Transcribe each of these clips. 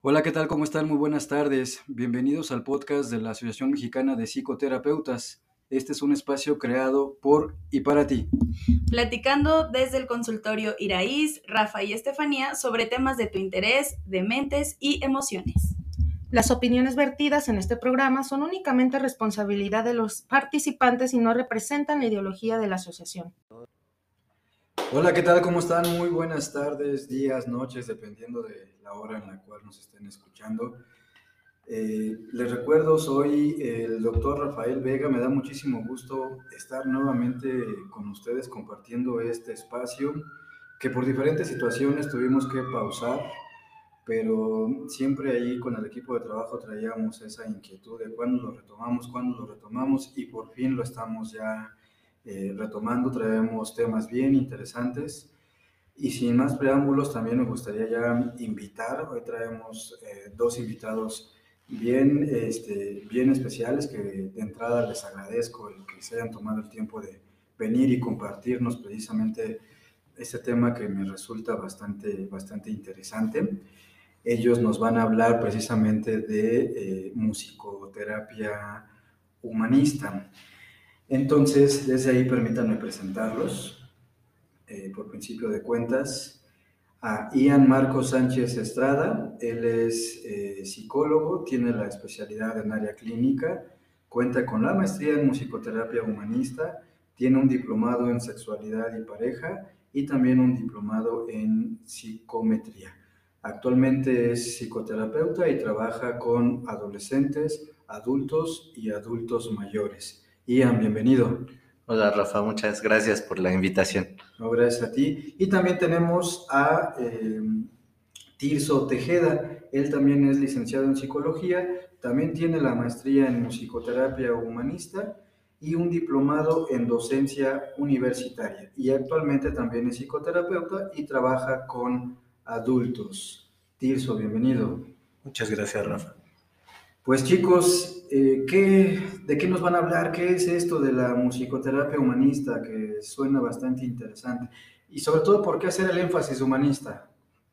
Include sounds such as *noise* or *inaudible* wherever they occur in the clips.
Hola, ¿qué tal? ¿Cómo están? Muy buenas tardes. Bienvenidos al podcast de la Asociación Mexicana de Psicoterapeutas. Este es un espacio creado por y para ti. Platicando desde el consultorio Iraíz, Rafa y Estefanía sobre temas de tu interés, de mentes y emociones. Las opiniones vertidas en este programa son únicamente responsabilidad de los participantes y no representan la ideología de la asociación. Hola, ¿qué tal? ¿Cómo están? Muy buenas tardes, días, noches, dependiendo de la hora en la cual nos estén escuchando. Eh, les recuerdo, soy el doctor Rafael Vega, me da muchísimo gusto estar nuevamente con ustedes compartiendo este espacio que por diferentes situaciones tuvimos que pausar, pero siempre ahí con el equipo de trabajo traíamos esa inquietud de cuándo lo retomamos, cuándo lo retomamos y por fin lo estamos ya eh, retomando, traemos temas bien interesantes. Y sin más preámbulos, también me gustaría ya invitar, hoy traemos eh, dos invitados bien, este, bien especiales que de entrada les agradezco el que se hayan tomado el tiempo de venir y compartirnos precisamente este tema que me resulta bastante, bastante interesante. Ellos nos van a hablar precisamente de eh, musicoterapia humanista. Entonces, desde ahí permítanme presentarlos, eh, por principio de cuentas, a Ian Marcos Sánchez Estrada. Él es eh, psicólogo, tiene la especialidad en área clínica, cuenta con la maestría en musicoterapia humanista, tiene un diplomado en sexualidad y pareja y también un diplomado en psicometría. Actualmente es psicoterapeuta y trabaja con adolescentes, adultos y adultos mayores. Ian, bienvenido. Hola Rafa, muchas gracias por la invitación. No, gracias a ti. Y también tenemos a eh, Tirso Tejeda. Él también es licenciado en psicología, también tiene la maestría en musicoterapia humanista y un diplomado en docencia universitaria. Y actualmente también es psicoterapeuta y trabaja con adultos. Tirso, bienvenido. Muchas gracias, Rafa. Pues chicos, eh, ¿qué, ¿de qué nos van a hablar? ¿Qué es esto de la musicoterapia humanista? Que suena bastante interesante. Y sobre todo, ¿por qué hacer el énfasis humanista?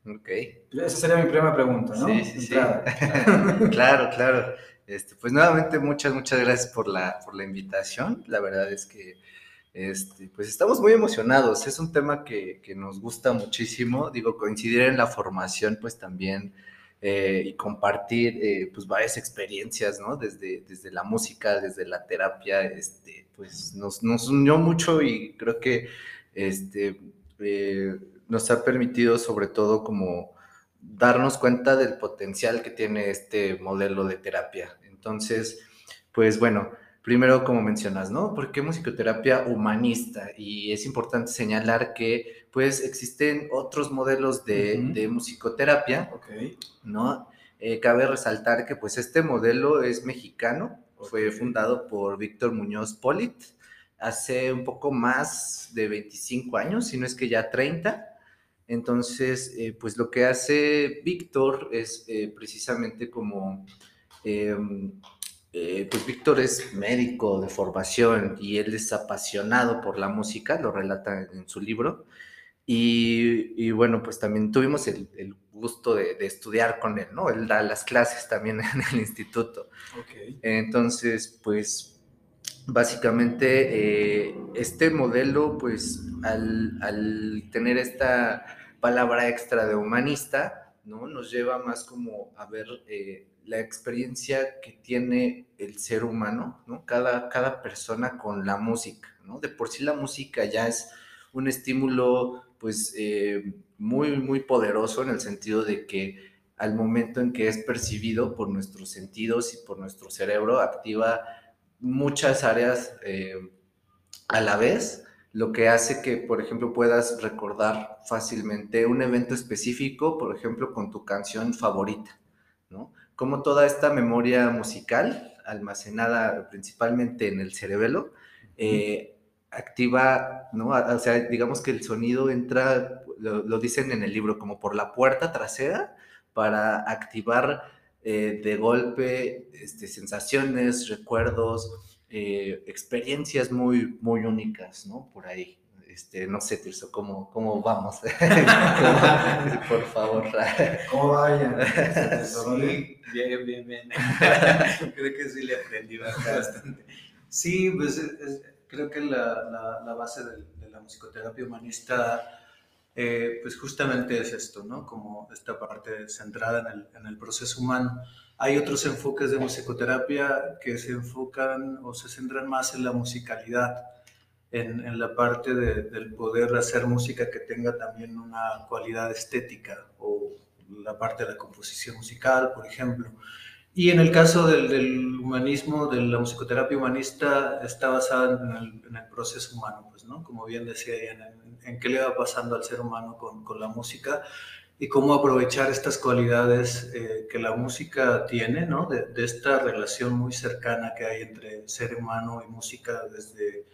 Ok. Esa sería mi primera pregunta, ¿no? Sí, sí, sí. *laughs* claro, claro. Este, pues nuevamente muchas, muchas gracias por la, por la invitación. La verdad es que este, pues estamos muy emocionados. Es un tema que, que nos gusta muchísimo. Digo, coincidir en la formación, pues también eh, y compartir eh, pues varias experiencias, ¿no? Desde, desde la música, desde la terapia, este, pues nos, nos unió mucho y creo que este, eh, nos ha permitido sobre todo como darnos cuenta del potencial que tiene este modelo de terapia. Entonces, pues bueno, primero como mencionas, ¿no? ¿Por qué musicoterapia humanista? Y es importante señalar que pues existen otros modelos de, de musicoterapia, okay. ¿no? Eh, cabe resaltar que pues este modelo es mexicano, okay. fue fundado por Víctor Muñoz Polit hace un poco más de 25 años, si no es que ya 30. Entonces, eh, pues lo que hace Víctor es eh, precisamente como, em, eh, pues Víctor es médico de formación y él es apasionado por la música, lo relata en su libro. Y, y, bueno, pues también tuvimos el, el gusto de, de, estudiar con él, ¿no? Él da las clases también *laughs* en el instituto. Okay. Entonces, pues básicamente eh, este modelo, pues al, al, tener esta palabra extra de humanista, ¿no? Nos lleva más como a ver eh, la experiencia que tiene el ser humano, ¿no? Cada, cada persona con la música, ¿no? De por sí la música ya es un estímulo pues eh, muy, muy poderoso en el sentido de que al momento en que es percibido por nuestros sentidos y por nuestro cerebro, activa muchas áreas eh, a la vez, lo que hace que, por ejemplo, puedas recordar fácilmente un evento específico, por ejemplo, con tu canción favorita, ¿no? Como toda esta memoria musical, almacenada principalmente en el cerebelo, eh, activa, ¿no? O sea, digamos que el sonido entra, lo, lo, dicen en el libro, como por la puerta trasera para activar eh, de golpe este, sensaciones, recuerdos, eh, experiencias muy, muy únicas, ¿no? Por ahí. Este, no sé, Tirso, ¿cómo, cómo vamos? *laughs* *laughs* Por favor. ¿Cómo vayan? *laughs* Sí, bien, bien, bien. creo que sí le aprendí bastante. Sí, pues creo que la, la, la base de, de, la musicoterapia humanista, eh, pues justamente es esto, ¿no? Como esta parte centrada en el, en el proceso humano. Hay otros enfoques de musicoterapia que se enfocan o se centran más en la musicalidad en, en la parte de, del poder hacer música que tenga también una cualidad estética o la parte de la composición musical, por ejemplo. Y en el caso del, del humanismo, de la musicoterapia humanista, está basada en el, en el, proceso humano, pues, ¿no? Como bien decía Diana, en, en, qué le va pasando al ser humano con, con la música y cómo aprovechar estas cualidades eh, que la música tiene, ¿no? De, de, esta relación muy cercana que hay entre ser humano y música desde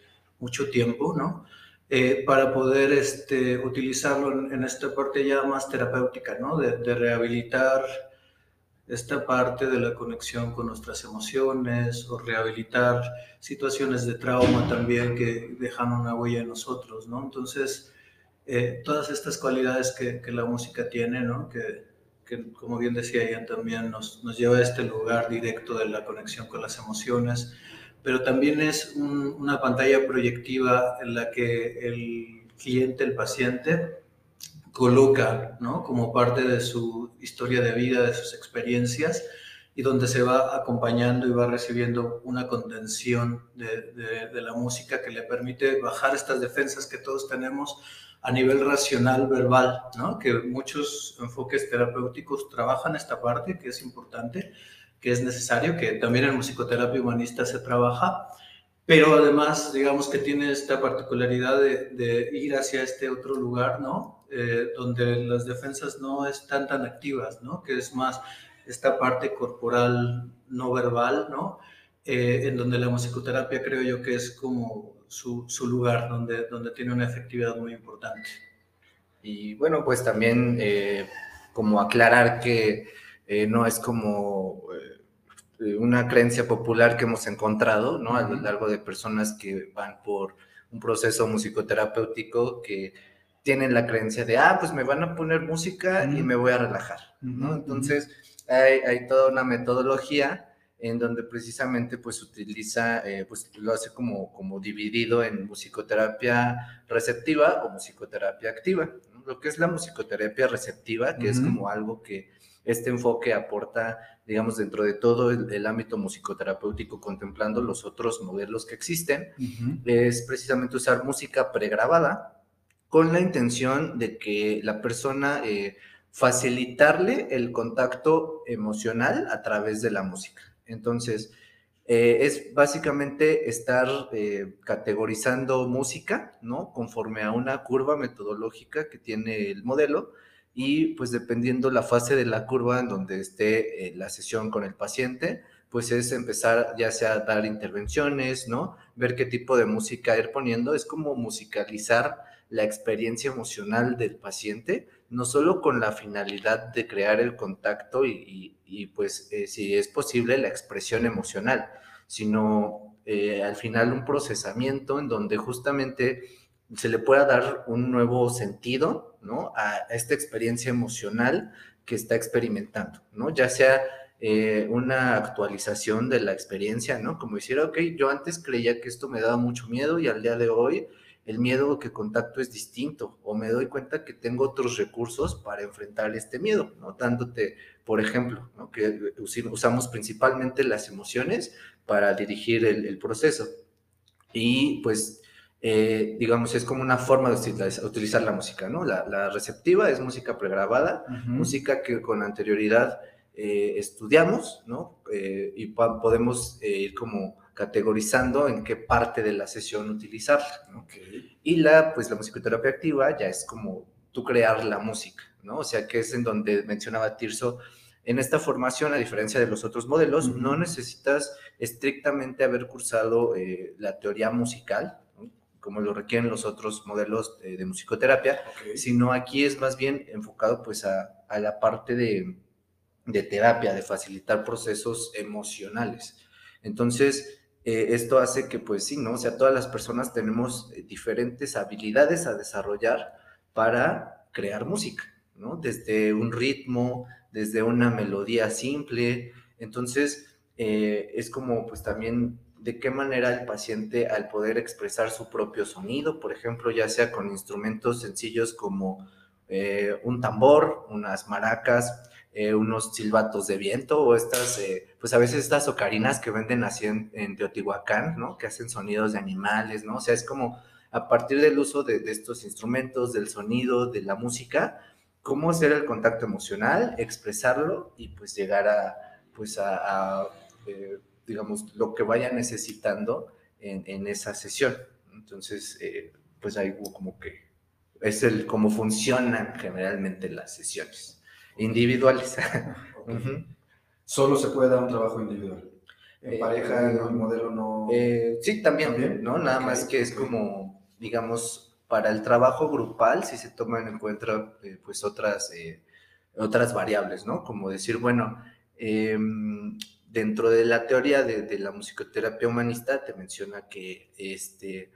mucho tiempo, ¿no? Eh, para poder este, utilizarlo en, esta parte ya más terapéutica, ¿no? De, rehabilitar esta parte de la conexión con nuestras emociones o rehabilitar situaciones de trauma también que dejan una huella en nosotros, ¿no? Entonces, eh, todas estas cualidades que, la música tiene, ¿no? Que, que como bien decía ella, también nos lleva a este lugar directo de la conexión con las emociones, pero también es un, una pantalla proyectiva en la que el cliente, el paciente, coloca ¿no? como parte de su historia de vida, de sus experiencias, y donde se va acompañando y va recibiendo una contención de, de, de, la música que le permite bajar estas defensas que todos tenemos a nivel racional, verbal, ¿no? que muchos enfoques terapéuticos trabajan esta parte, que es importante, que es necesario, que también en musicoterapia humanista se trabaja, pero además, digamos que tiene esta particularidad de, de ir hacia este otro lugar, ¿no? Eh, donde las defensas no están tan activas, ¿no? Que es más esta parte corporal no verbal, ¿no? Eh, en donde la musicoterapia creo yo que es como su, su, lugar, donde, donde tiene una efectividad muy importante. Y bueno, pues también eh, como aclarar que eh, no es como eh, una creencia popular que hemos encontrado, ¿no? A lo largo de personas que van por un proceso musicoterapéutico que tienen la creencia de, ah, pues me van a poner música y me voy a relajar, ¿no? Entonces, hay, hay toda una metodología en donde precisamente pues utiliza, eh, pues lo hace como, como dividido en musicoterapia receptiva o musicoterapia activa. Lo que es la musicoterapia receptiva, que uh -huh. es como algo que este enfoque aporta, digamos, dentro de todo el, el, ámbito musicoterapéutico, contemplando los otros modelos que existen, uh -huh. es precisamente usar música pregrabada con la intención de que la persona... Eh, facilitarle el contacto emocional a través de la música. Entonces, eh, es básicamente estar eh, categorizando música, ¿no? Conforme a una curva metodológica que tiene el modelo y pues dependiendo la fase de la curva en donde esté eh, la sesión con el paciente, pues es empezar ya sea a dar intervenciones, ¿no? Ver qué tipo de música ir poniendo, es como musicalizar la experiencia emocional del paciente, no solo con la finalidad de crear el contacto y, pues eh, si es posible la expresión emocional, sino eh, al final un procesamiento en donde justamente se le pueda dar un nuevo sentido ¿no? a esta experiencia emocional que está experimentando, ¿no? ya sea eh, una actualización de la experiencia, ¿no? como decir, ok, yo antes creía que esto me daba mucho miedo y al día de hoy el miedo que contacto es distinto o me doy cuenta que tengo otros recursos para enfrentar este miedo, ¿no? Dándote, por ejemplo, ¿no? que usamos principalmente las emociones para dirigir el, el proceso. Y pues, eh, digamos, es como una forma de utilizar, utilizar la música, ¿no? La, la, receptiva es música pregrabada, uh -huh. música que con anterioridad eh, estudiamos, ¿no? Eh, y podemos ir como categorizando en qué parte de la sesión utilizarla. ¿no? Okay. Y la, pues, la musicoterapia activa ya es como tú crear la música, ¿no? O sea, que es en donde mencionaba Tirso, en esta formación, a diferencia de los otros modelos, uh -huh. no necesitas estrictamente haber cursado eh, la teoría musical, ¿no? como lo requieren los otros modelos de, de musicoterapia, okay. sino aquí es más bien enfocado pues a, a la parte de, de terapia, de facilitar procesos emocionales. Entonces, eh, esto hace que, pues sí, ¿no? O sea, todas las personas tenemos eh, diferentes habilidades a desarrollar para crear música, ¿no? Desde un ritmo, desde una melodía simple. Entonces, eh, es como, pues también, de qué manera el paciente, al poder expresar su propio sonido, por ejemplo, ya sea con instrumentos sencillos como un tambor, unas maracas, unos silbatos de viento o estas, pues a veces estas ocarinas que venden así en, Teotihuacán, ¿no? Que hacen sonidos de animales, ¿no? O sea, es como a partir del uso de, estos instrumentos, del sonido, de la música, cómo hacer el contacto emocional, expresarlo y pues llegar a, pues a, eh, digamos, lo que vaya necesitando en, en esa sesión. Entonces, pues ahí como que es el cómo funcionan generalmente las sesiones individuales. *laughs* Solo se puede dar un trabajo individual. En eh, pareja, el modelo no. Eh, sí, también, ¿no? Nada más que es como, digamos, para el trabajo grupal, si se toman en cuenta, eh, pues, otras, otras variables, ¿no? Como decir, bueno, em, dentro de la teoría de, de, la musicoterapia humanista, te menciona que, este,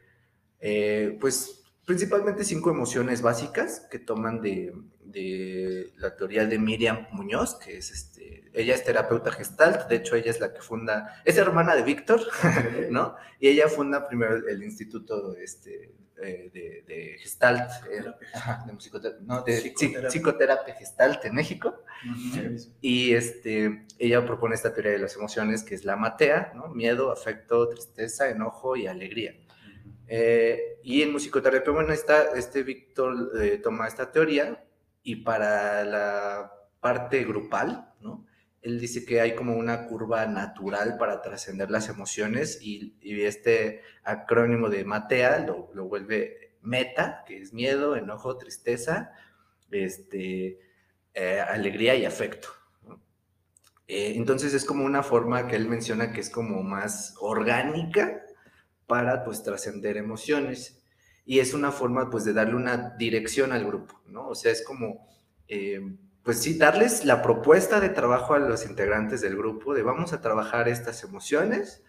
pues, principalmente cinco emociones básicas que toman de, de la teoría de Miriam Muñoz, que es este, ella es terapeuta gestalt, de hecho ella es la que funda, es hermana de Víctor, *laughs* ¿no? Y ella funda primero el, instituto este, eh, de, de, gestalt, eh, de, musicoterapia, no, de psicoterapia. psicoterapia. gestalt en México. Y este, ella propone esta teoría de las emociones, que es la matea, ¿no? Miedo, afecto, tristeza, enojo y alegría. Eh, y en musicoterapia bueno, está, este Víctor toma esta teoría y para la parte grupal, ¿no? Él dice que hay como una curva natural para trascender las emociones y, este acrónimo de MATEA lo, lo, vuelve meta, que es miedo, enojo, tristeza, este, eh, alegría y afecto. Eh, entonces es como una forma que él menciona que es como más orgánica para pues trascender emociones y es una forma pues de darle una dirección al grupo, ¿no? O sea, es como, eh, pues sí, darles la propuesta de trabajo a los integrantes del grupo de vamos a trabajar estas emociones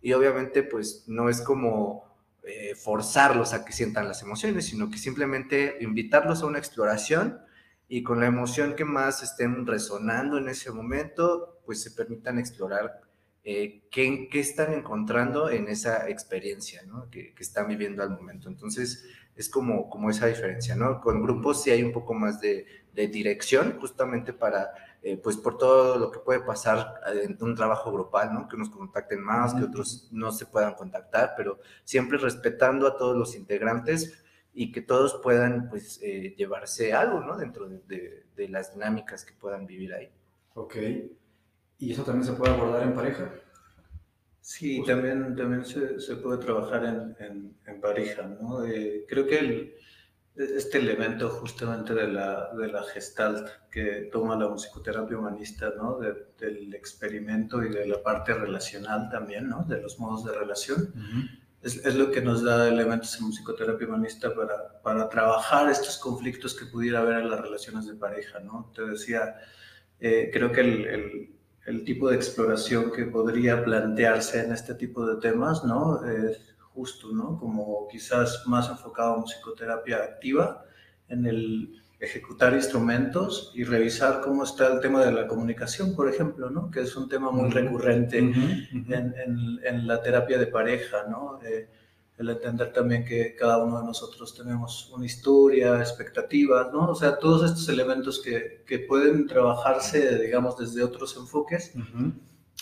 y obviamente pues no es como eh, forzarlos a que sientan las emociones, sino que simplemente invitarlos a una exploración y con la emoción que más estén resonando en ese momento, pues se permitan explorar eh, ¿qué, están encontrando en esa experiencia ¿no? que, están viviendo al momento. Entonces, es como, como esa diferencia, ¿no? Con grupos sí hay un poco más de, dirección, justamente para, eh, pues por todo lo que puede pasar en un trabajo grupal, ¿no? Que unos contacten más, que otros no se puedan contactar, pero siempre respetando a todos los integrantes y que todos puedan, pues, eh, llevarse algo, ¿no? Dentro de, de las dinámicas que puedan vivir ahí. Ok. ¿Y eso también se puede abordar en pareja? Sí, también, también se, se puede trabajar en, en, pareja, ¿no? Eh, creo que el, este elemento justamente de la, de la gestalt que toma la musicoterapia humanista, ¿no? del experimento y de la parte relacional también, ¿no? De los modos de relación. es, es, lo que nos da elementos en musicoterapia humanista para, para trabajar estos conflictos que pudiera haber en las relaciones de pareja, ¿no? Te decía, eh, creo que el el tipo de exploración que podría plantearse en este tipo de temas, ¿no? Es justo, ¿no? Como quizás más enfocado en musicoterapia activa, en el ejecutar instrumentos y revisar cómo está el tema de la comunicación, por ejemplo, ¿no? Que es un tema muy recurrente En, en, la terapia de pareja, ¿no? Eh, el entender también que cada uno de nosotros tenemos una historia, expectativas, ¿no? O sea, todos estos elementos que, que pueden trabajarse, digamos, desde otros enfoques,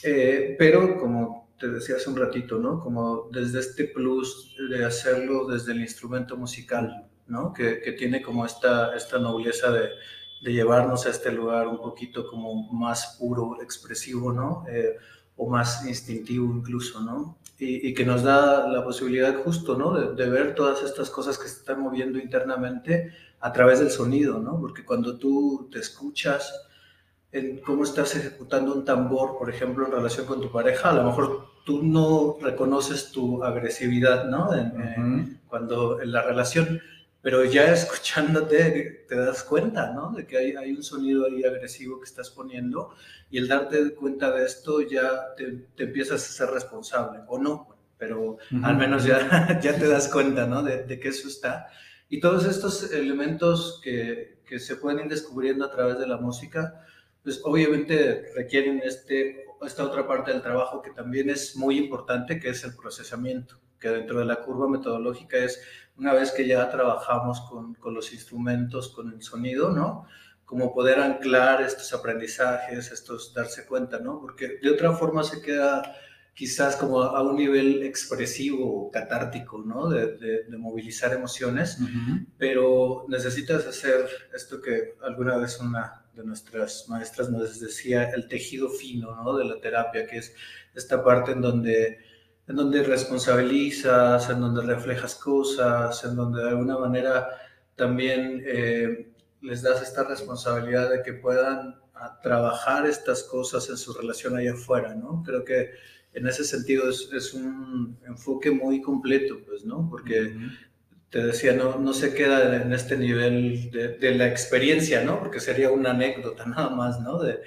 eh, pero como te decía hace un ratito, ¿no? Como desde este plus de hacerlo desde el instrumento musical, ¿no? Que, que tiene como esta, esta nobleza de, de, llevarnos a este lugar un poquito como más puro, expresivo, ¿no? Eh, o más instintivo incluso, ¿no? Y, que nos da la posibilidad justo, ¿no? De, ver todas estas cosas que se están moviendo internamente a través del sonido, ¿no? Porque cuando tú te escuchas en cómo estás ejecutando un tambor, por ejemplo, en relación con tu pareja, a lo mejor tú no reconoces tu agresividad, ¿no? cuando en la relación, pero ya escuchándote te das cuenta, ¿no? De que hay, hay, un sonido ahí agresivo que estás poniendo y el darte cuenta de esto ya te, te empiezas a ser responsable, o no, pero al menos ya, *laughs* ya te das cuenta, ¿no? De, de, que eso está. Y todos estos elementos que, que se pueden ir descubriendo a través de la música, pues obviamente requieren este, esta otra parte del trabajo que también es muy importante, que es el procesamiento, que dentro de la curva metodológica es una vez que ya trabajamos con, con los instrumentos, con el sonido, ¿no? Como poder anclar estos aprendizajes, estos darse cuenta, ¿no? Porque de otra forma se queda quizás como a un nivel expresivo, catártico, ¿no? De, de, movilizar emociones, pero necesitas hacer esto que alguna vez una de nuestras maestras nos decía, el tejido fino, ¿no? De la terapia, que es esta parte en donde, en donde responsabilizas, en donde reflejas cosas, en donde de alguna manera también eh, les das esta responsabilidad de que puedan trabajar estas cosas en su relación allá afuera, ¿no? Creo que en ese sentido es, es, un enfoque muy completo, pues, ¿no? Porque te decía, no, no se queda en este nivel de, de, la experiencia, ¿no? Porque sería una anécdota *laughs* nada más, ¿no? De,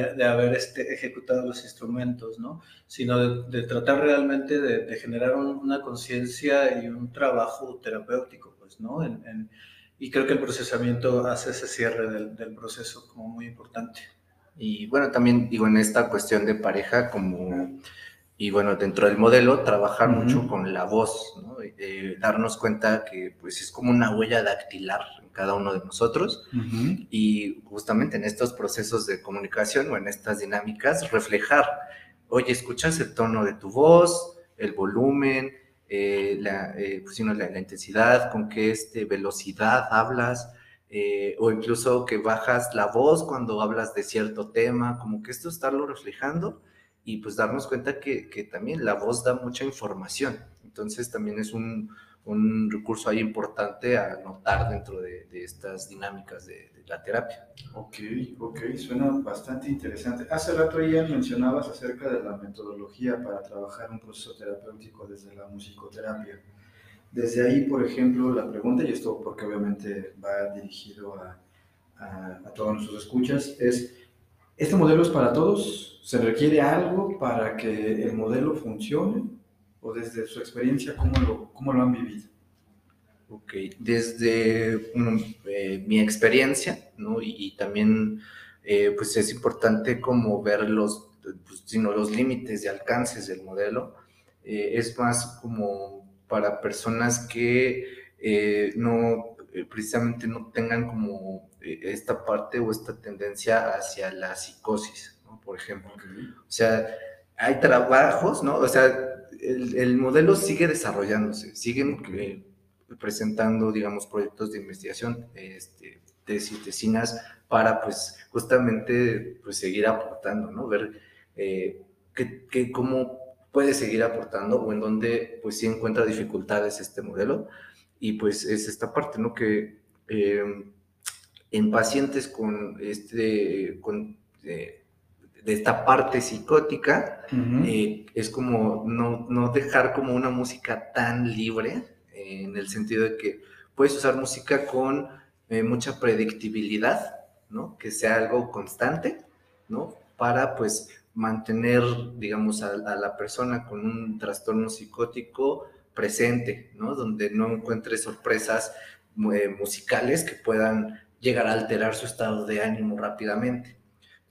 de haber este, ejecutado los instrumentos, ¿no? Sino de, tratar realmente de, generar una conciencia y un trabajo terapéutico, pues, ¿no? En, en, y creo que el procesamiento hace ese cierre del, del proceso como muy importante. Y bueno, también digo, en esta cuestión de pareja, como y bueno, dentro del modelo, trabajar mucho con la voz, ¿no? Eh, darnos cuenta que pues es como una huella dactilar cada uno de nosotros. Y justamente en estos procesos de comunicación o en estas dinámicas, reflejar, oye, escuchas el tono de tu voz, el volumen, eh, la, eh, pues, la, la, intensidad, con qué este, velocidad hablas, o incluso que bajas la voz cuando hablas de cierto tema, como que esto estarlo reflejando y pues darnos cuenta que, que, también la voz da mucha información. Entonces también es un, un recurso ahí importante a notar dentro de, de estas dinámicas de, la terapia. Ok, ok, suena bastante interesante. Hace rato ya mencionabas acerca de la metodología para trabajar un proceso terapéutico desde la musicoterapia. Desde ahí, por ejemplo, la pregunta, y esto porque obviamente va dirigido a, a, a todos nuestros escuchas, es, ¿este modelo es para todos? ¿Se requiere algo para que el modelo funcione? ¿O desde su experiencia, cómo lo, cómo lo han vivido? Ok, desde eh, mi experiencia, ¿no? Y, y también, eh, pues es importante como ver los, pues, sino los límites de alcances del modelo. Eh, es más como para personas que no, precisamente no tengan como esta parte o esta tendencia hacia la psicosis por ejemplo. O sea, hay trabajos, ¿no? O sea, el, el modelo sigue desarrollándose, siguen eh, presentando, digamos, proyectos de investigación, este, tesis, tesinas, para, pues, justamente, pues, seguir aportando, ¿no? Ver eh, que, que cómo puede seguir aportando o en dónde, pues, sí encuentra dificultades este modelo. Y, pues, es esta parte, ¿no? Que eh, en pacientes con este, con, eh, de esta parte psicótica, eh, es como no, no, dejar como una música tan libre, eh, en el sentido de que puedes usar música con eh, mucha predictibilidad, ¿no? Que sea algo constante, ¿no? Para pues mantener, digamos, a, a la persona con un trastorno psicótico presente, ¿no? Donde no encuentre sorpresas musicales que puedan llegar a alterar su estado de ánimo rápidamente.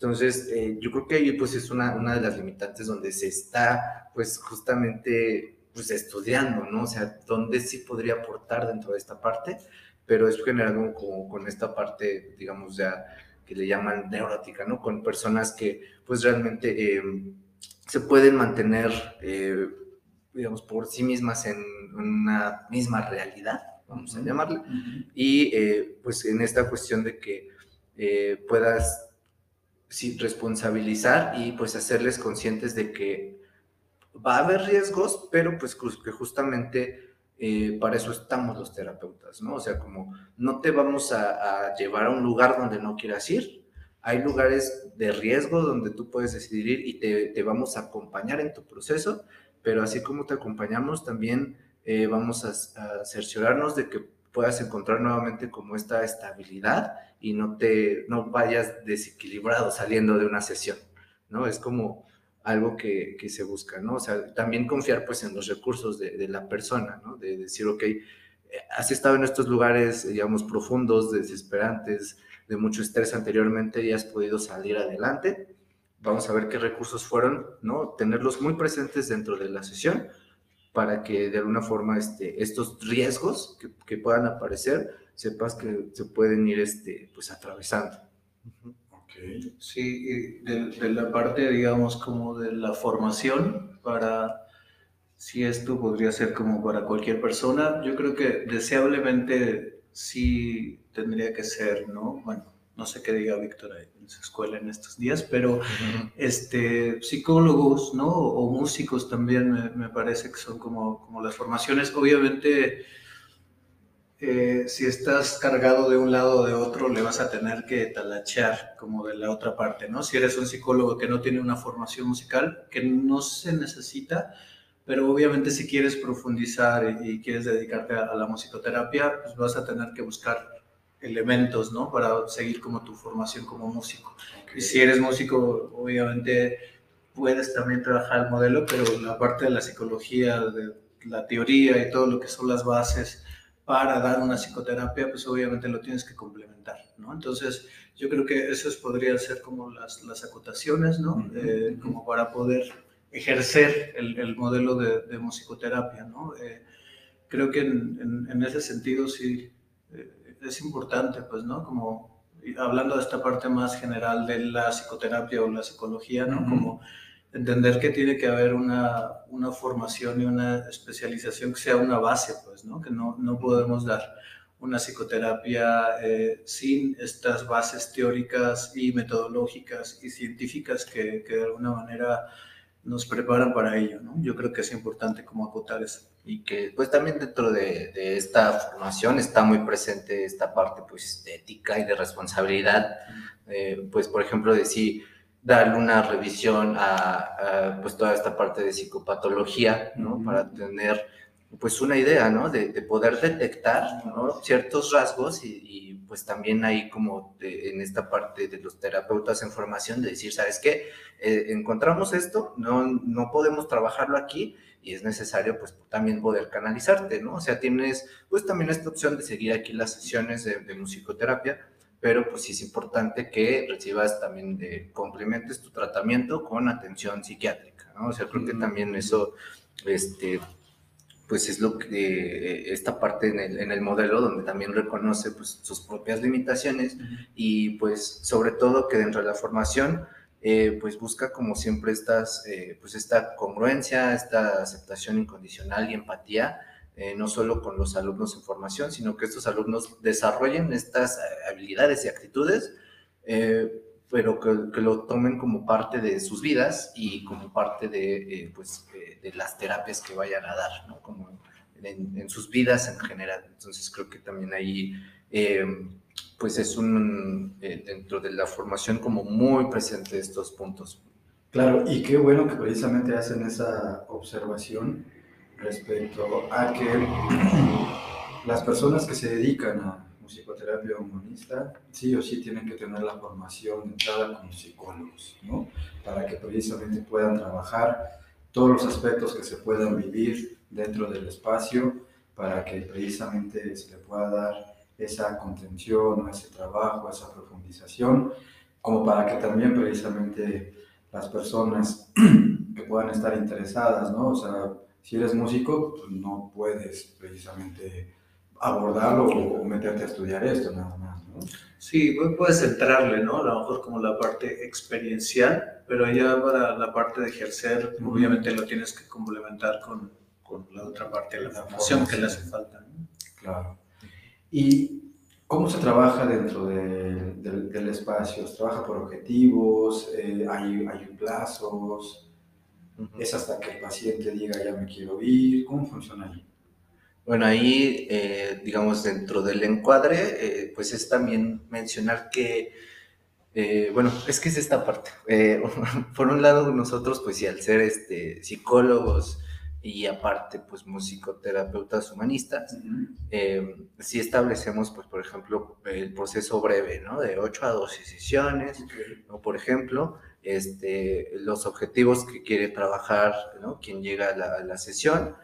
Entonces, eh, yo creo que ahí pues es una, una de las limitantes donde se está pues justamente pues estudiando, ¿no? O sea, dónde sí podría aportar dentro de esta parte, pero es generado como con esta parte, digamos, ya que le llaman neurótica, ¿no? Con personas que pues realmente eh, se pueden mantener, eh, digamos, por sí mismas en una misma realidad, vamos a llamarla, y eh, pues en esta cuestión de que puedas sí, responsabilizar y pues hacerles conscientes de que va a haber riesgos, pero pues que justamente eh, para eso estamos los terapeutas, ¿no? O sea, como no te vamos a, a, llevar a un lugar donde no quieras ir, hay lugares de riesgo donde tú puedes decidir ir y te, te vamos a acompañar en tu proceso, pero así como te acompañamos, también eh, vamos a, a, cerciorarnos de que puedas encontrar nuevamente como esta estabilidad y no te no vayas desequilibrado saliendo de una sesión, ¿no? Es como algo que, que se busca, ¿no? O sea, también confiar pues en los recursos de, de la persona, ¿no? De decir, ok, eh, has estado en estos lugares, digamos, profundos, desesperantes, de mucho estrés anteriormente y has podido salir adelante. Vamos a ver qué recursos fueron, ¿no? Tenerlos muy presentes dentro de la sesión para que de alguna forma este, estos riesgos que, que puedan aparecer, sepas que se pueden ir este, pues atravesando. Okay. Sí, y de, de, la parte, digamos, como de la formación para, si esto podría ser como para cualquier persona, yo creo que deseablemente sí tendría que ser, ¿no? Bueno, no sé qué diga Víctor en su escuela en estos días, pero uh -huh. este, psicólogos, ¿no? O músicos también me, me, parece que son como, como las formaciones. Obviamente, eh, si estás cargado de un lado o de otro, le vas a tener que talachear como de la otra parte, ¿no? Si eres un psicólogo que no tiene una formación musical, que no se necesita, pero obviamente si quieres profundizar y, y quieres dedicarte a, a, la musicoterapia, pues vas a tener que buscar elementos, ¿no? Para seguir como tu formación como músico. Okay. Y si eres músico, obviamente puedes también trabajar el modelo, pero la parte de la psicología, de la teoría y todo lo que son las bases para dar una psicoterapia, pues obviamente lo tienes que complementar, ¿no? Entonces, yo creo que esas podrían ser como las, las acotaciones, ¿no? Uh -huh. eh, como para poder ejercer el, el modelo de, de, musicoterapia, ¿no? Eh, creo que en, en, en, ese sentido sí es importante, pues, ¿no? Como hablando de esta parte más general de la psicoterapia o la psicología, ¿no? Uh -huh. Como entender que tiene que haber una, una, formación y una especialización que sea una base, pues, ¿no? Que no, no podemos dar una psicoterapia eh, sin estas bases teóricas y metodológicas y científicas que, que, de alguna manera nos preparan para ello, ¿no? Yo creo que es importante como acotar eso. Y que pues también dentro de, de esta formación está muy presente esta parte pues de ética y de responsabilidad, eh, pues por ejemplo de si darle una revisión a, a, pues toda esta parte de psicopatología, ¿no? Uh -huh. Para tener pues una idea, ¿no? De, de poder detectar, ¿no? Ciertos rasgos y, y pues también hay como de, en esta parte de los terapeutas en formación de decir, ¿sabes qué? Eh, encontramos esto, no, no podemos trabajarlo aquí y es necesario pues también poder canalizarte, ¿no? O sea, tienes pues también esta opción de seguir aquí las sesiones de, de musicoterapia, pero pues sí es importante que recibas también, de, complementes tu tratamiento con atención psiquiátrica, ¿no? O sea, creo que también eso, este, pues es lo que, eh, esta parte en el, en el, modelo donde también reconoce pues sus propias limitaciones y pues sobre todo que dentro de la formación, eh, pues busca como siempre estas, eh, pues esta congruencia, esta aceptación incondicional y empatía, eh, no solo con los alumnos en formación, sino que estos alumnos desarrollen estas habilidades y actitudes, pero que, lo tomen como parte de sus vidas y como parte de, pues, de las terapias que vayan a dar, ¿no? Como en, en, sus vidas en general. Entonces creo que también ahí, pues es un, dentro de la formación como muy presente estos puntos. Claro, y qué bueno que precisamente hacen esa observación respecto a que *clears throat* las personas que se dedican a psicoterapia humanista sí o sí tienen que tener la formación de entrada como psicólogos, ¿no? Para que precisamente puedan trabajar todos los aspectos que se puedan vivir dentro del espacio para que precisamente se le pueda dar esa contención, ese trabajo, esa profundización, como para que también precisamente las personas *clears throat* que puedan estar interesadas, ¿no? O sea, si eres músico, pues no puedes precisamente abordarlo o meterte a estudiar esto nada más, ¿no? Sí, puedes entrarle, ¿no? A lo mejor como la parte experiencial, pero ya para la parte de ejercer, uh -huh. obviamente lo tienes que complementar con, con, la otra parte de la, la formación que le hace falta, ¿no? Claro. ¿Y cómo se trabaja dentro de, de, del espacio? ¿Se trabaja por objetivos? Eh, hay, ¿Hay plazos? ¿Es hasta que el paciente diga ya me quiero ir? ¿Cómo funciona ahí? Bueno, ahí, eh, digamos, dentro del encuadre, eh, pues es también mencionar que, eh, bueno, es que es esta parte. Eh, *laughs* por un lado, nosotros, pues sí, al ser este, psicólogos y aparte pues musicoterapeutas humanistas, eh, si establecemos pues por ejemplo el proceso breve, ¿no? De 8 a 12 sesiones, o por ejemplo este, los objetivos que quiere trabajar, ¿no? Quien llega a la, a la sesión,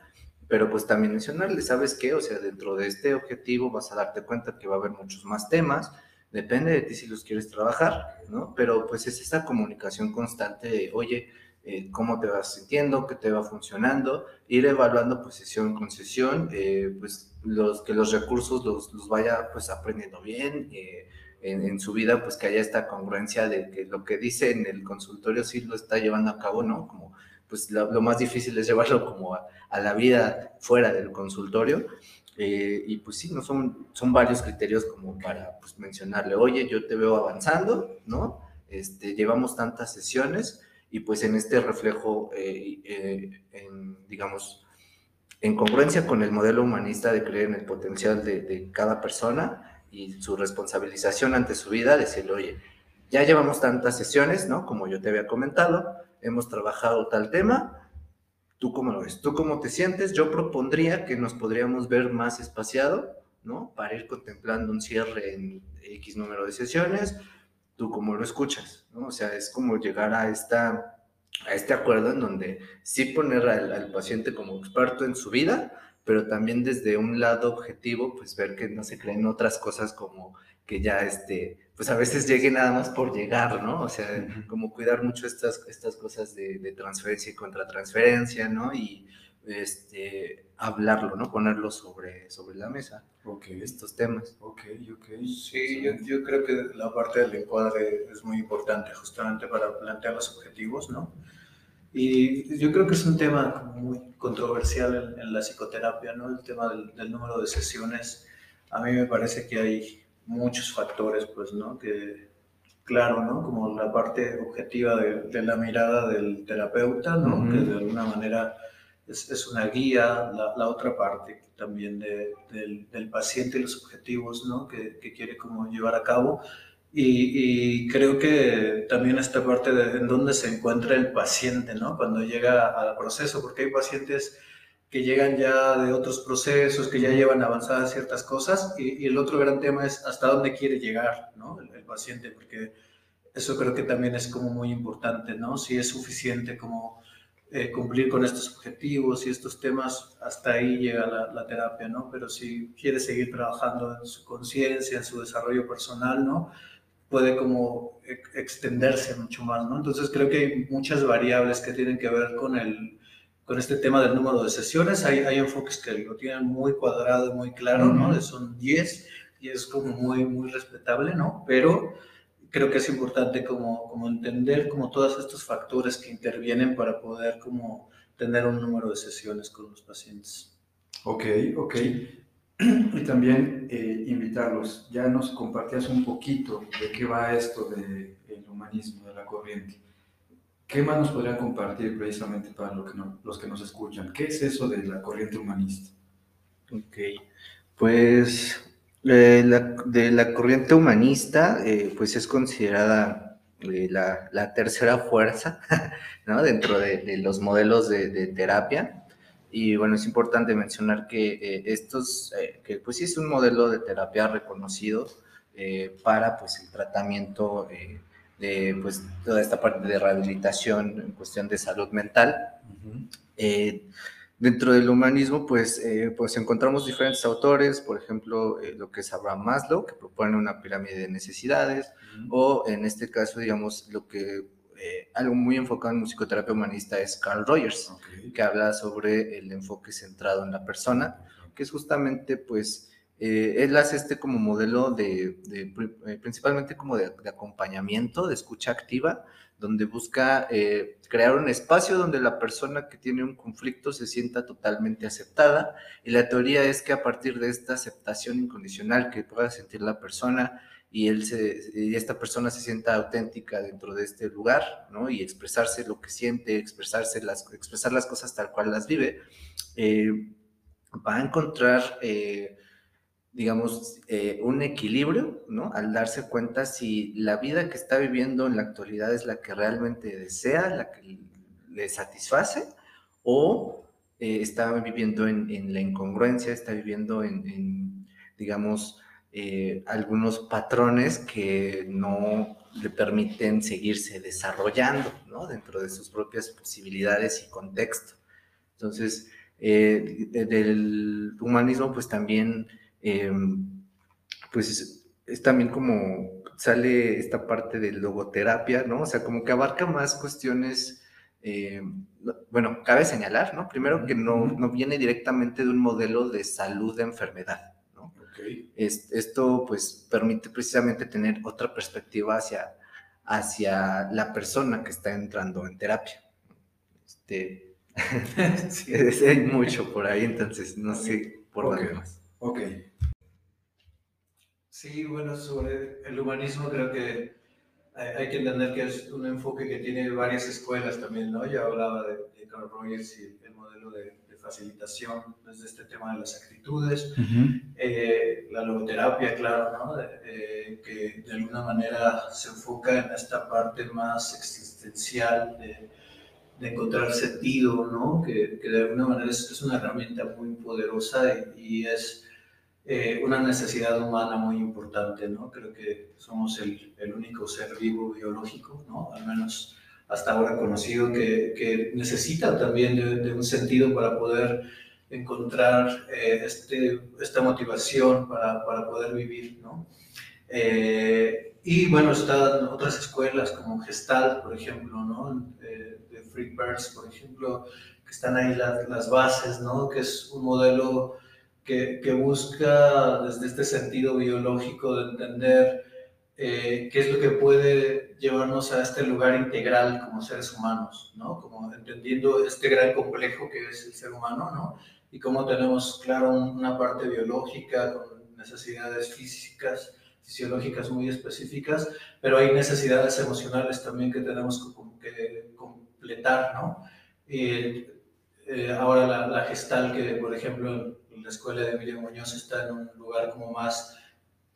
pero pues también mencionarle, ¿sabes qué? O sea, dentro de este objetivo vas a darte cuenta que va a haber muchos más temas, depende de ti si los quieres trabajar, ¿no? Pero pues es esa comunicación constante de, oye, eh, cómo te vas sintiendo, qué te va funcionando, ir evaluando pues sesión con sesión, eh, pues los, que los recursos los, los vaya pues aprendiendo bien, eh, en, en, su vida pues que haya esta congruencia de que lo que dice en el consultorio sí lo está llevando a cabo, ¿no? Como pues lo, lo más difícil es llevarlo como a, a la vida fuera del consultorio. Eh, y pues sí, no son, son varios criterios como para pues, mencionarle, oye, yo te veo avanzando, ¿no? Este, llevamos tantas sesiones, y pues en este reflejo, eh, eh, en, digamos, en congruencia con el modelo humanista de creer en el potencial de, de, cada persona y su responsabilización ante su vida, decirle, oye, ya llevamos tantas sesiones, ¿no? Como yo te había comentado, hemos trabajado tal tema, ¿tú cómo lo ves? ¿Tú cómo te sientes? Yo propondría que nos podríamos ver más espaciado, ¿no? Para ir contemplando un cierre en X número de sesiones, tú cómo lo escuchas, ¿no? O sea, es como llegar a, esta, a este acuerdo en donde sí poner al, al, paciente como experto en su vida, pero también desde un lado objetivo, pues ver que no se creen otras cosas como que ya, este, pues a veces llegue nada más por llegar, ¿no? O sea, como cuidar mucho estas, estas cosas de, de transferencia y contratransferencia, ¿no? Y este, hablarlo, ¿no? Ponerlo sobre, sobre la mesa, okay. estos temas. Ok, ok. Sí, yo, yo, creo que la parte del encuadre es muy importante justamente para plantear los objetivos, ¿no? Y yo creo que es un tema muy controversial en, en la psicoterapia, ¿no? El tema del, del, número de sesiones. A mí me parece que hay muchos factores, pues, ¿no? Que, claro, ¿no? Como la parte objetiva de, de la mirada del terapeuta, ¿no? Uh -huh. Que de alguna manera es, es una guía, la, la, otra parte también de, del, del, paciente y los objetivos ¿no? que, que, quiere como llevar a cabo. Y, y, creo que también esta parte de en dónde se encuentra el paciente ¿no? cuando llega al proceso, porque hay pacientes que llegan ya de otros procesos, que ya llevan avanzadas ciertas cosas, y, y el otro gran tema es hasta dónde quiere llegar ¿no? el, el paciente, porque eso creo que también es como muy importante, ¿no? Si es suficiente como eh, cumplir con estos objetivos y estos temas, hasta ahí llega la, la terapia, ¿no? Pero si quiere seguir trabajando en su conciencia, en su desarrollo personal, ¿no? Puede como extenderse mucho más, ¿no? Entonces creo que hay muchas variables que tienen que ver con el con este tema del número de sesiones. Hay, hay enfoques que lo tienen muy cuadrado, muy claro, ¿no? Son 10 y es como muy, muy respetable, ¿no? Pero creo que es importante como, como entender como todos estos factores que intervienen para poder como tener un número de sesiones con los pacientes. Ok, ok. Y también eh, invitarlos, ya nos compartías un poquito de qué va esto del de humanismo, de la corriente. ¿Qué más nos podrían compartir precisamente para lo que no, los que nos escuchan? ¿Qué es eso de la corriente humanista? Ok, pues eh, la, de la corriente humanista, eh, pues es considerada eh, la, la, tercera fuerza *laughs* ¿no? dentro de, de, los modelos de, de, terapia. Y bueno, es importante mencionar que eh, estos, eh, que pues sí es un modelo de terapia reconocido para pues el tratamiento de pues toda esta parte de rehabilitación en cuestión de salud mental. Uh -huh. Dentro del humanismo, pues, eh, pues encontramos diferentes autores, por ejemplo, eh, lo que es Abraham Maslow, que propone una pirámide de necesidades, o en este caso, digamos, lo que eh, algo muy enfocado en musicoterapia humanista es Carl Rogers, okay. que habla sobre el enfoque centrado en la persona, que es justamente, pues, él hace este como modelo de, de principalmente como de, de, acompañamiento, de escucha activa, donde busca eh, crear un espacio donde la persona que tiene un conflicto se sienta totalmente aceptada. Y la teoría es que a partir de esta aceptación incondicional que pueda sentir la persona y, él y esta persona se sienta auténtica dentro de este lugar, ¿no? Y expresarse lo que siente, expresarse las, expresar las cosas tal cual las vive, eh, va a encontrar... Eh, digamos, eh, un equilibrio, ¿no? Al darse cuenta si la vida que está viviendo en la actualidad es la que realmente desea, la que le satisface, o eh, está viviendo en, la incongruencia, está viviendo en, digamos, eh, algunos patrones que no le permiten seguirse desarrollando ¿no? dentro de sus propias posibilidades y contexto. Entonces, del humanismo, pues también, pues es también como sale esta parte de logoterapia, ¿no? O sea, como que abarca más cuestiones eh, bueno, cabe señalar, ¿no? Primero que no, no, viene directamente de un modelo de salud de enfermedad, ¿no? esto, pues, permite precisamente tener otra perspectiva hacia, hacia la persona que está entrando en terapia. Este, *laughs* sí. *laughs* hay mucho por ahí, entonces no sé por dónde más. Ok. Sí, bueno, sobre el humanismo creo que hay que entender que es un enfoque que tiene varias escuelas también, ¿no? Ya hablaba de, Carl Rogers y el modelo de, facilitación desde este tema de las actitudes, eh, la logoterapia, claro, ¿no? Eh, que de alguna manera se enfoca en esta parte más existencial de, encontrar sentido, ¿no? Que, que, de alguna manera es, es, una herramienta muy poderosa y, y es eh, una necesidad humana muy importante, ¿no? Creo que somos el, único ser vivo biológico, ¿no? Al menos hasta ahora conocido, que, que necesita también de, un sentido para poder encontrar eh, este, esta motivación para, para, poder vivir, ¿no? Eh, y bueno, están otras escuelas como Gestalt, por ejemplo, ¿no? de Free Birds, por ejemplo, que están ahí las, las bases, ¿no? Que es un modelo que, busca desde este sentido biológico de entender eh, qué es lo que puede llevarnos a este lugar integral como seres humanos, ¿no? Como entendiendo este gran complejo que es el ser humano, ¿no? Y cómo tenemos, claro, una parte biológica con necesidades físicas, fisiológicas muy específicas, pero hay necesidades emocionales también que tenemos que, completar, ¿no? Eh, ahora la, la, gestal que, por ejemplo, la escuela de Emilio Muñoz está en un lugar como más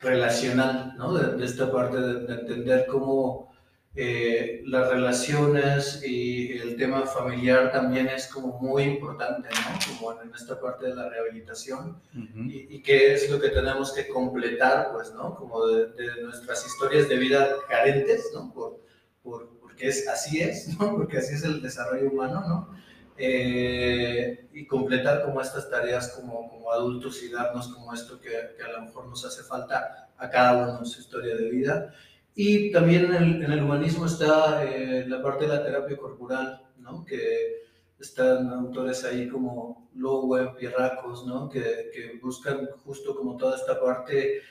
relacional, ¿no? De, esta parte de, entender cómo eh, las relaciones y el tema familiar también es como muy importante, ¿no? Como en esta parte de la rehabilitación y, qué es lo que tenemos que completar, pues, ¿no? Como de, nuestras historias de vida carentes, ¿no? Por, por, porque es, así es, ¿no? *laughs* Porque así es el desarrollo humano, ¿no? Eh, y completar como estas tareas como, como adultos y darnos como esto que, que, a lo mejor nos hace falta a cada uno en su historia de vida. Y también en el, en el humanismo está eh, la parte de la terapia corporal, ¿no? que están autores ahí como Lowe, Pierracos, ¿no? que, que buscan justo como toda esta parte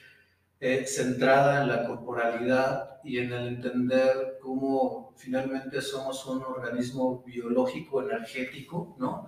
eh, centrada en la corporalidad y en el entender cómo finalmente somos un organismo biológico, energético, ¿no?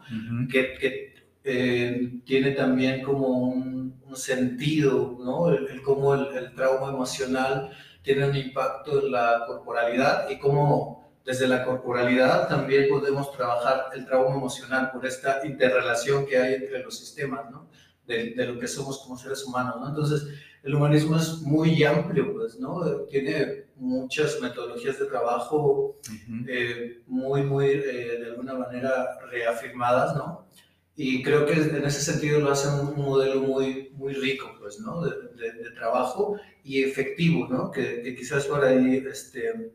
Que, que eh, tiene también como un, sentido, ¿no? El, cómo el, el, trauma emocional tiene un impacto en la corporalidad y cómo desde la corporalidad también podemos trabajar el trauma emocional por esta interrelación que hay entre los sistemas, ¿no? De, de lo que somos como seres humanos, ¿no? Entonces, el humanismo es muy amplio, pues, ¿no? Tiene muchas metodologías de trabajo eh, muy, muy, eh, de alguna manera, reafirmadas, ¿no? Y creo que en ese sentido lo hace un modelo muy, muy rico, pues, ¿no? De, de, trabajo y efectivo, ¿no? Que, que, quizás por ahí, este,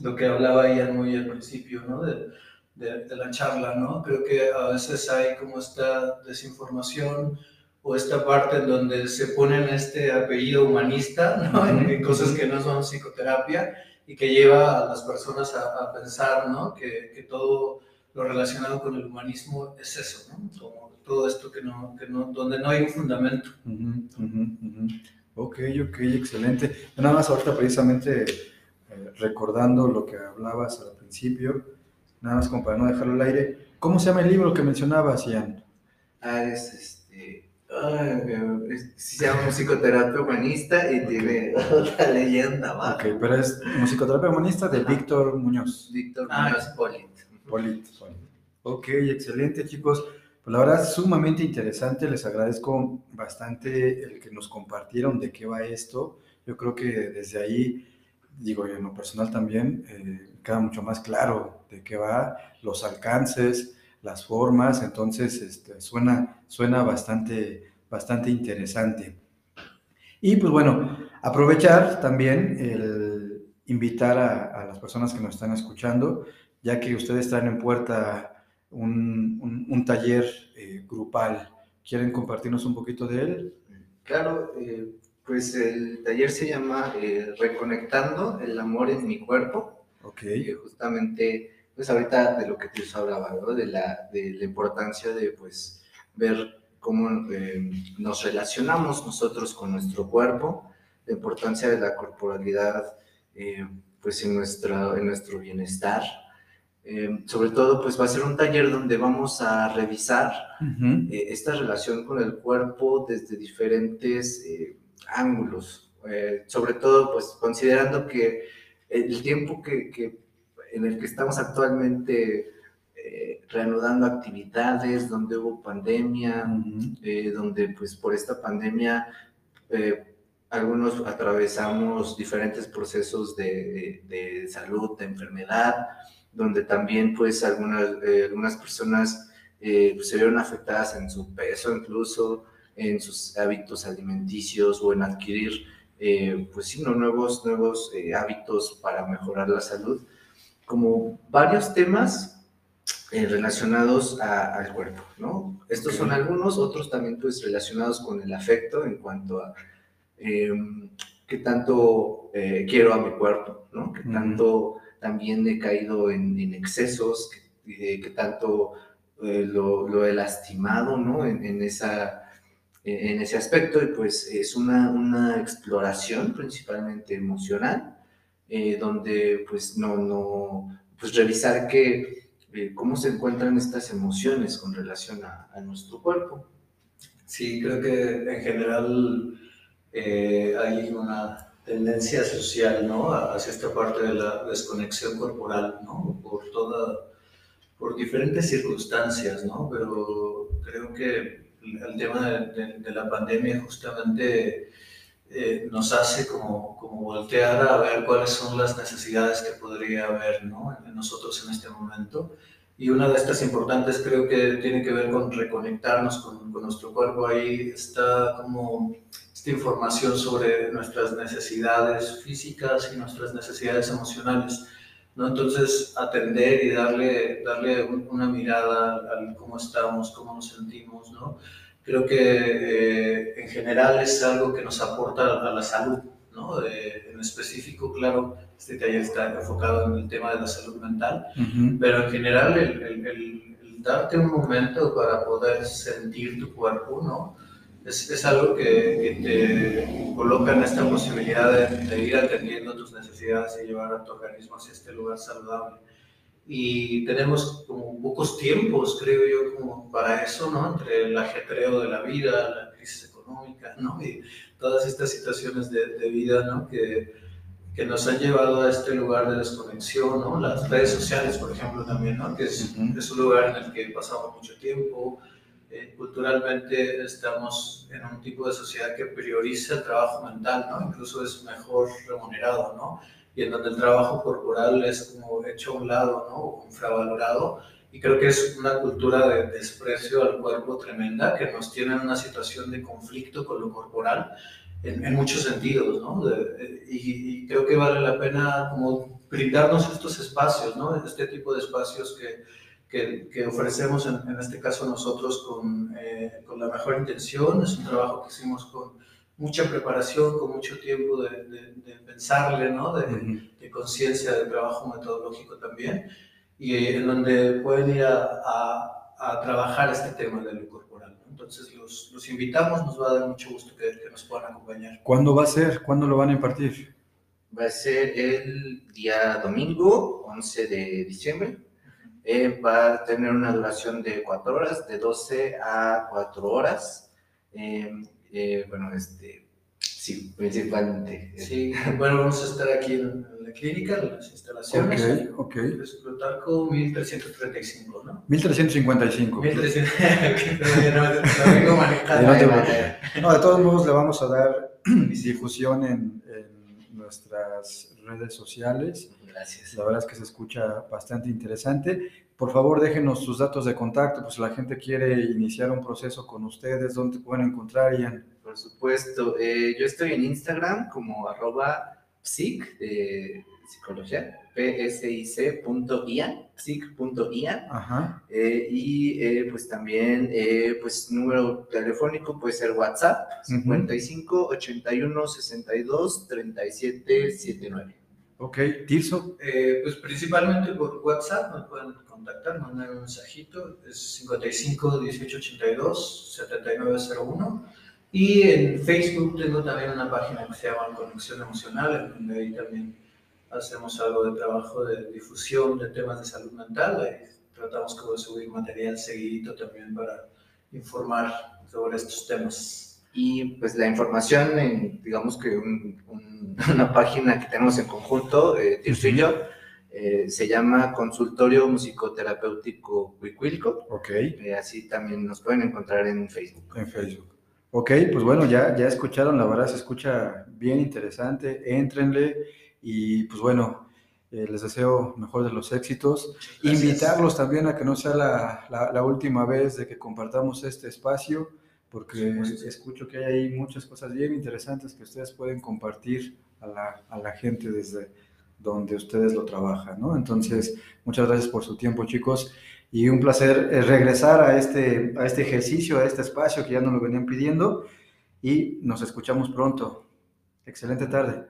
lo que hablaba ya muy al principio, ¿no? De, de la charla, ¿no? Creo que a veces hay como esta desinformación, o esta parte en donde se ponen este apellido humanista ¿no? en, cosas que no son psicoterapia y que lleva a las personas a, pensar ¿no? que, que, todo lo relacionado con el humanismo es eso, ¿no? Como todo esto que no, que no, donde no hay un fundamento. Ok, ok, excelente. Nada más ahorita precisamente eh, recordando lo que hablabas al principio, nada más como para no dejarlo al aire, ¿cómo se llama el libro que mencionabas, Ian? Ah, es este se llama musicoterapia humanista y tiene otra leyenda abajo. Ok, pero es musicoterapia humanista de Víctor Muñoz. Víctor ah, Muñoz Polit. Polit. Ok, excelente chicos. Pues la verdad es sumamente interesante, les agradezco bastante el que nos compartieron de qué va esto. Yo creo que desde ahí, digo, en lo personal también, eh, queda mucho más claro de qué va, los alcances, las formas, entonces este, suena, suena bastante, bastante interesante. Y pues bueno, aprovechar también el invitar a, las personas que nos están escuchando, ya que ustedes están en puerta un, taller eh, grupal. ¿Quieren compartirnos un poquito de él? Claro, eh, pues el taller se llama eh, Reconectando el amor en mi cuerpo. Ok. justamente, pues ahorita de lo que te hablaba, ¿no? De la, de la importancia de, pues, ver cómo eh, nos relacionamos nosotros con nuestro cuerpo, la importancia de la corporalidad, pues, en, nuestra, en nuestro bienestar. sobre todo, pues va a ser un taller donde vamos a revisar esta relación con el cuerpo desde diferentes ángulos, eh, sobre todo pues considerando que el tiempo que, que en el que estamos actualmente eh, reanudando actividades, donde hubo pandemia, eh, donde pues por esta pandemia algunos atravesamos diferentes procesos de, de, salud, de enfermedad, donde también pues algunas, algunas personas pues, se vieron afectadas en su peso incluso, en sus hábitos alimenticios o en adquirir eh, pues sí, nuevos, nuevos eh, hábitos para mejorar la salud, como varios temas eh, relacionados al cuerpo, ¿no? Estos son algunos, otros también pues relacionados con el afecto en cuanto a em, qué tanto quiero a mi cuerpo, ¿no? Qué tanto también he caído en, en excesos, qué, tanto lo, lo, he lastimado, ¿no? En, en esa en ese aspecto y pues es una, una exploración principalmente emocional, eh, donde pues no, no, pues revisar que, eh, cómo se encuentran estas emociones con relación a, nuestro cuerpo. Sí, creo que en general eh, hay una tendencia social, ¿no? Hacia esta parte de la desconexión corporal, ¿no? Por toda, por diferentes circunstancias, ¿no? Pero creo que el tema de, la pandemia justamente eh, nos hace como, como voltear a ver cuáles son las necesidades que podría haber ¿no? en nosotros en este momento. Y una de estas importantes creo que tiene que ver con reconectarnos con, con nuestro cuerpo. Ahí está como esta información sobre nuestras necesidades físicas y nuestras necesidades emocionales. ¿no? Entonces, atender y darle, darle una mirada a cómo estamos, cómo nos sentimos, ¿no? Creo que eh, en general es algo que nos aporta a la salud, ¿no? en específico, claro, este taller está enfocado en el tema de la salud mental, pero en general el, el, el, darte un momento para poder sentir tu cuerpo, ¿no? es, es algo que, que, te coloca en esta posibilidad de, de, ir atendiendo tus necesidades y llevar a tu organismo hacia este lugar saludable. Y tenemos como pocos tiempos, creo yo, como para eso, ¿no? Entre el ajetreo de la vida, la crisis económica, ¿no? Y todas estas situaciones de, de vida, ¿no? Que, que nos han llevado a este lugar de desconexión, ¿no? Las redes sociales, por ejemplo, también, ¿no? Que es, es un lugar en el que pasamos mucho tiempo, eh, culturalmente estamos en un tipo de sociedad que prioriza el trabajo mental, ¿no? Incluso es mejor remunerado, ¿no? Y en donde el trabajo corporal es como hecho a un lado, ¿no? Infravalorado. Y creo que es una cultura de desprecio al cuerpo tremenda que nos tiene en una situación de conflicto con lo corporal en, en muchos sentidos, ¿no? y, y, creo que vale la pena como brindarnos estos espacios, ¿no? Este tipo de espacios que que, ofrecemos en, en, este caso nosotros con, eh, con, la mejor intención. Es un trabajo que hicimos con mucha preparación, con mucho tiempo de, de, pensarle, ¿no? de, de conciencia, de trabajo metodológico también, y eh, en donde pueden ir a, a, a, trabajar este tema de lo corporal. Entonces los, los, invitamos, nos va a dar mucho gusto que, que nos puedan acompañar. ¿Cuándo va a ser? ¿Cuándo lo van a impartir? Va a ser el día domingo, 11 de diciembre, eh, va a tener una duración de cuatro horas, de 12 a 4 horas. Eh, eh, bueno, este, sí, principalmente. Sí, bueno, vamos a estar aquí en, la clínica, en las instalaciones. Ok, ok. con 1335, ¿no? 1355. 1355. *laughs* no, no vengo *laughs* manejando. No, de todos modos le vamos a dar *clears throat* difusión en, en nuestras redes sociales Gracias. La verdad es que se escucha bastante interesante. Por favor déjenos sus datos de contacto, pues la gente quiere iniciar un proceso con ustedes, ¿dónde te pueden encontrar, Ian? Por supuesto, eh, yo estoy en Instagram como arroba psic de psicología, psic.ian, psic.ian. Eh, y eh, pues también, eh, pues número telefónico puede ser WhatsApp, Ujú. 55 81 62 37 79. Ok, Tirso. Eh, pues principalmente por WhatsApp me pueden contactar, mandar un mensajito, es 55 18 82 7901. Y en Facebook tengo también una página que se llama Conexión Emocional, en donde ahí también hacemos algo de trabajo de difusión de temas de salud mental. Ahí tratamos como de subir material seguidito también para informar sobre estos temas. Y pues la información, en, digamos que un- un- *laughs* una página que tenemos en conjunto, eh, Tirso y yo, eh, se llama Consultorio Musicoterapéutico Cuicuilco. Ok, Eh, así también nos pueden encontrar en Facebook. en Facebook. Ok, pues bueno, ya, ya escucharon, la verdad se escucha bien interesante, éntrenle y pues bueno, eh, les deseo mejor de los éxitos. Gracias. Invitarlos también a que no sea la, la- la última vez de que compartamos este espacio, porque Por supuesto. escucho que hay ahí muchas cosas bien interesantes que ustedes pueden compartir a la, a la gente desde donde ustedes lo trabajan, ¿no? Entonces, muchas gracias por su tiempo, chicos, y un placer eh, regresar a este, a este ejercicio, a este espacio que ya nos lo venían pidiendo, y nos escuchamos pronto. Excelente tarde.